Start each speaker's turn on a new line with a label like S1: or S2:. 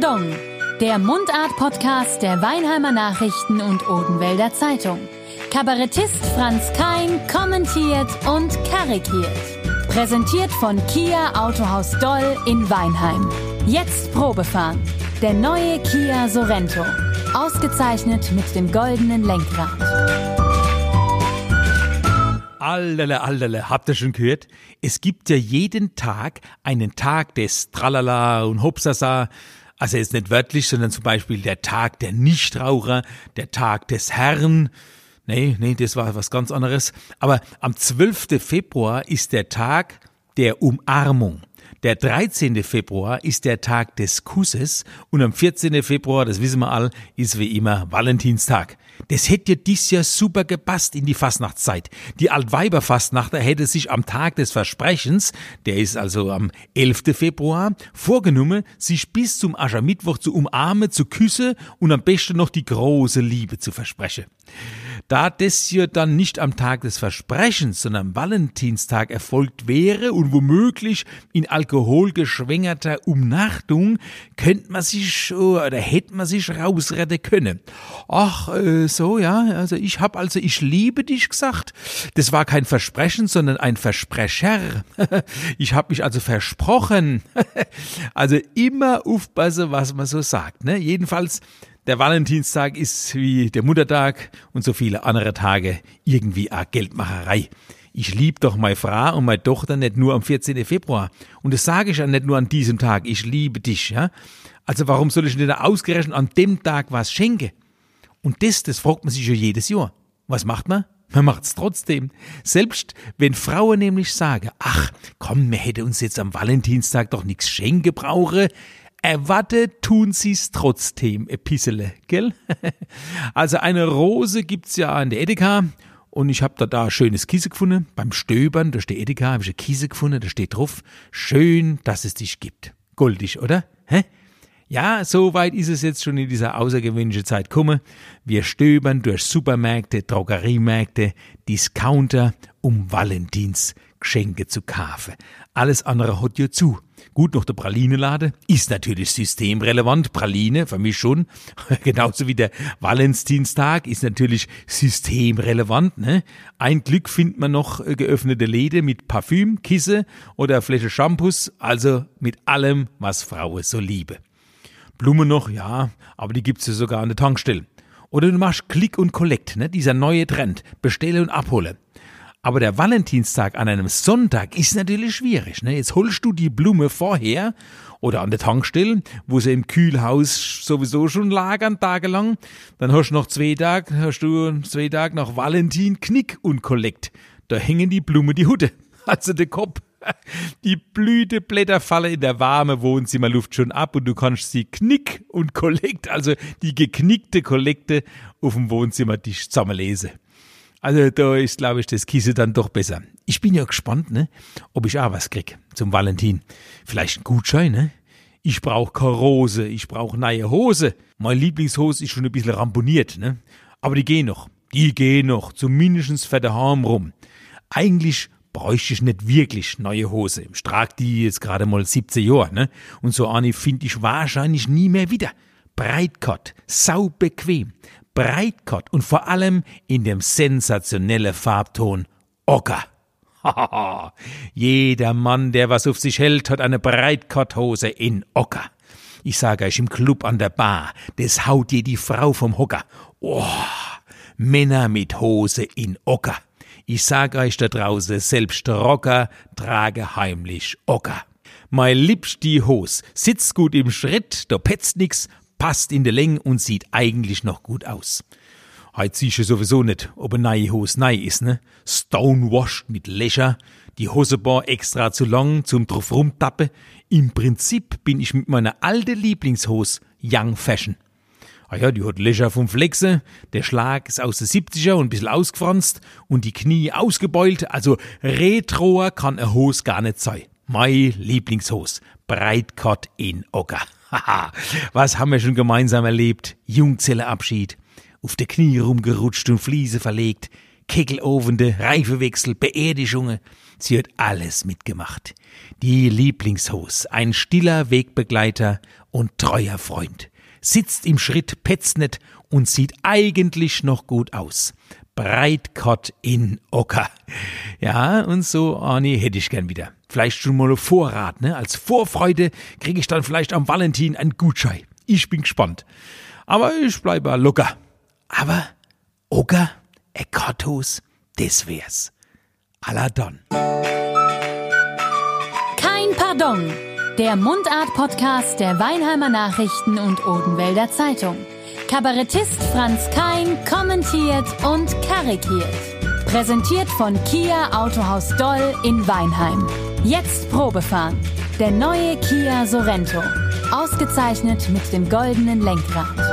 S1: Pardon, der Mundart-Podcast der Weinheimer Nachrichten und Odenwälder Zeitung. Kabarettist Franz Kein kommentiert und karikiert. Präsentiert von Kia Autohaus Doll in Weinheim. Jetzt Probefahren. Der neue Kia Sorento. Ausgezeichnet mit dem goldenen Lenkrad.
S2: Allerle, allerle, habt ihr schon gehört? Es gibt ja jeden Tag einen Tag des Tralala und Hopsasa. Also jetzt nicht wörtlich, sondern zum Beispiel der Tag der Nichtraucher, der Tag des Herrn. Nee, nee, das war was ganz anderes. Aber am 12. Februar ist der Tag der Umarmung. Der 13. Februar ist der Tag des Kusses und am 14. Februar, das wissen wir all, ist wie immer Valentinstag. Das hätte dies Jahr super gepasst in die Fastnachtszeit. Die Altweiberfastnacht hätte sich am Tag des Versprechens, der ist also am 11. Februar, vorgenommen, sich bis zum Aschermittwoch zu umarmen, zu küssen und am besten noch die große Liebe zu versprechen. Da das hier dann nicht am Tag des Versprechens, sondern am Valentinstag erfolgt wäre und womöglich in alkoholgeschwängerter Umnachtung, könnte man sich oder hätte man sich rausretten können. Ach, äh, so ja, also ich hab also ich liebe dich gesagt. Das war kein Versprechen, sondern ein Versprecher. ich hab mich also versprochen. also immer aufpassen, was man so sagt, ne? Jedenfalls der Valentinstag ist wie der Muttertag und so viele andere Tage irgendwie a Geldmacherei. Ich lieb doch meine Frau und meine Tochter nicht nur am 14. Februar. Und das sage ich ja nicht nur an diesem Tag. Ich liebe dich, ja. Also warum soll ich nicht ausgerechnet an dem Tag was schenken? Und das, das fragt man sich ja jedes Jahr. Was macht man? Man macht's trotzdem. Selbst wenn Frauen nämlich sagen, ach, komm, wir hätte uns jetzt am Valentinstag doch nichts schenken brauche, Erwarte tun sie's trotzdem, Epistele, gell? also eine Rose gibt's ja an der Edeka und ich hab da da schönes Kiese gefunden. Beim Stöbern durch die Edeka habe ich eine Kiese gefunden, da steht drauf, schön, dass es dich gibt. Goldig, oder? Hä? Ja, so weit ist es jetzt schon in dieser außergewöhnlichen Zeit gekommen. Wir stöbern durch Supermärkte, Drogeriemärkte, Discounter, um Valentins Geschenke zu kaufen. Alles andere hat ja zu. Gut, noch der Pralinenlade ist natürlich systemrelevant. Praline, für mich schon. Genauso wie der Valentinstag ist natürlich systemrelevant. Ne? Ein Glück findet man noch äh, geöffnete Läden mit Parfüm, Kisse oder Fläche Shampoos, also mit allem, was Frauen so liebe. Blumen noch, ja, aber die gibt's ja sogar an der Tankstelle. Oder du machst Click und Collect, ne? dieser neue Trend. Bestelle und abhole. Aber der Valentinstag an einem Sonntag ist natürlich schwierig. Ne? Jetzt holst du die Blume vorher oder an der Tankstelle, wo sie im Kühlhaus sowieso schon lagern, tagelang. Dann hast du noch zwei Tage, hast du zwei Tage nach Valentin Knick und Kollekt. Da hängen die Blumen die Hutte, also der Kopf. Die Blüteblätter fallen in der warmen Wohnzimmerluft schon ab und du kannst sie knick und kollekt, also die geknickte Kollekte auf dem Wohnzimmertisch zusammenlesen. Also da ist, glaube ich, das Kiese dann doch besser. Ich bin ja gespannt, ne, ob ich auch was krieg zum Valentin. Vielleicht ein Gutschein, ne? Ich brauch keine Rose, ich brauch neue Hose. Meine Lieblingshose ist schon ein bisschen ramponiert, ne? Aber die gehen noch. Die gehen noch, zumindest für daheim rum. Eigentlich bräuchte ich nicht wirklich neue Hose. Ich trag die jetzt gerade mal 17 Jahre, ne? Und so eine finde ich wahrscheinlich nie mehr wieder. Breitkott, sau bequem, Breitkott und vor allem in dem sensationellen Farbton Ocker. Jeder Mann, der was auf sich hält, hat eine Breitkotthose in Ocker. Ich sage euch im Club an der Bar, das haut dir die Frau vom Hocker. Oh, Männer mit Hose in Ocker. Ich sag euch da draußen, selbst Rocker trage heimlich Ocker. Mein liebst die Hose, sitzt gut im Schritt, da petzt nix, passt in der Länge und sieht eigentlich noch gut aus. Heut siehst du sowieso nicht, ob eine neue Hose neu ist, ne? Stonewashed mit Löcher, die Hosebar extra zu lang zum drauf rumtappe. Im Prinzip bin ich mit meiner alten Lieblingshose Young Fashion. Ah ja, die hat Löcher vom Flexe, der Schlag ist aus den 70er und ein bisschen ausgefranst und die Knie ausgebeult, also retroer kann eine Hose gar nicht sein. Mein Lieblingshose, Breitkott in Ocker. Haha, was haben wir schon gemeinsam erlebt? Jungzelleabschied, auf der Knie rumgerutscht und Fliese verlegt, Kegelovende, Reifewechsel, Beerdigungen. Sie hat alles mitgemacht. Die Lieblingshos, ein stiller Wegbegleiter und treuer Freund. Sitzt im Schritt petznet und sieht eigentlich noch gut aus. Breitkott in Ocker. Ja, und so, Arnie, hätte ich gern wieder. Vielleicht schon mal Vorrat, ne? Als Vorfreude kriege ich dann vielleicht am Valentin ein Gutschein. Ich bin gespannt. Aber ich bleibe locker. Aber Ocker, Ekottos, das wär's. Aladon.
S1: Kein Pardon. Der Mundart-Podcast der Weinheimer Nachrichten und Odenwälder Zeitung. Kabarettist Franz Kein kommentiert und karikiert. Präsentiert von Kia Autohaus Doll in Weinheim. Jetzt Probefahren. Der neue Kia Sorento. Ausgezeichnet mit dem goldenen Lenkrad.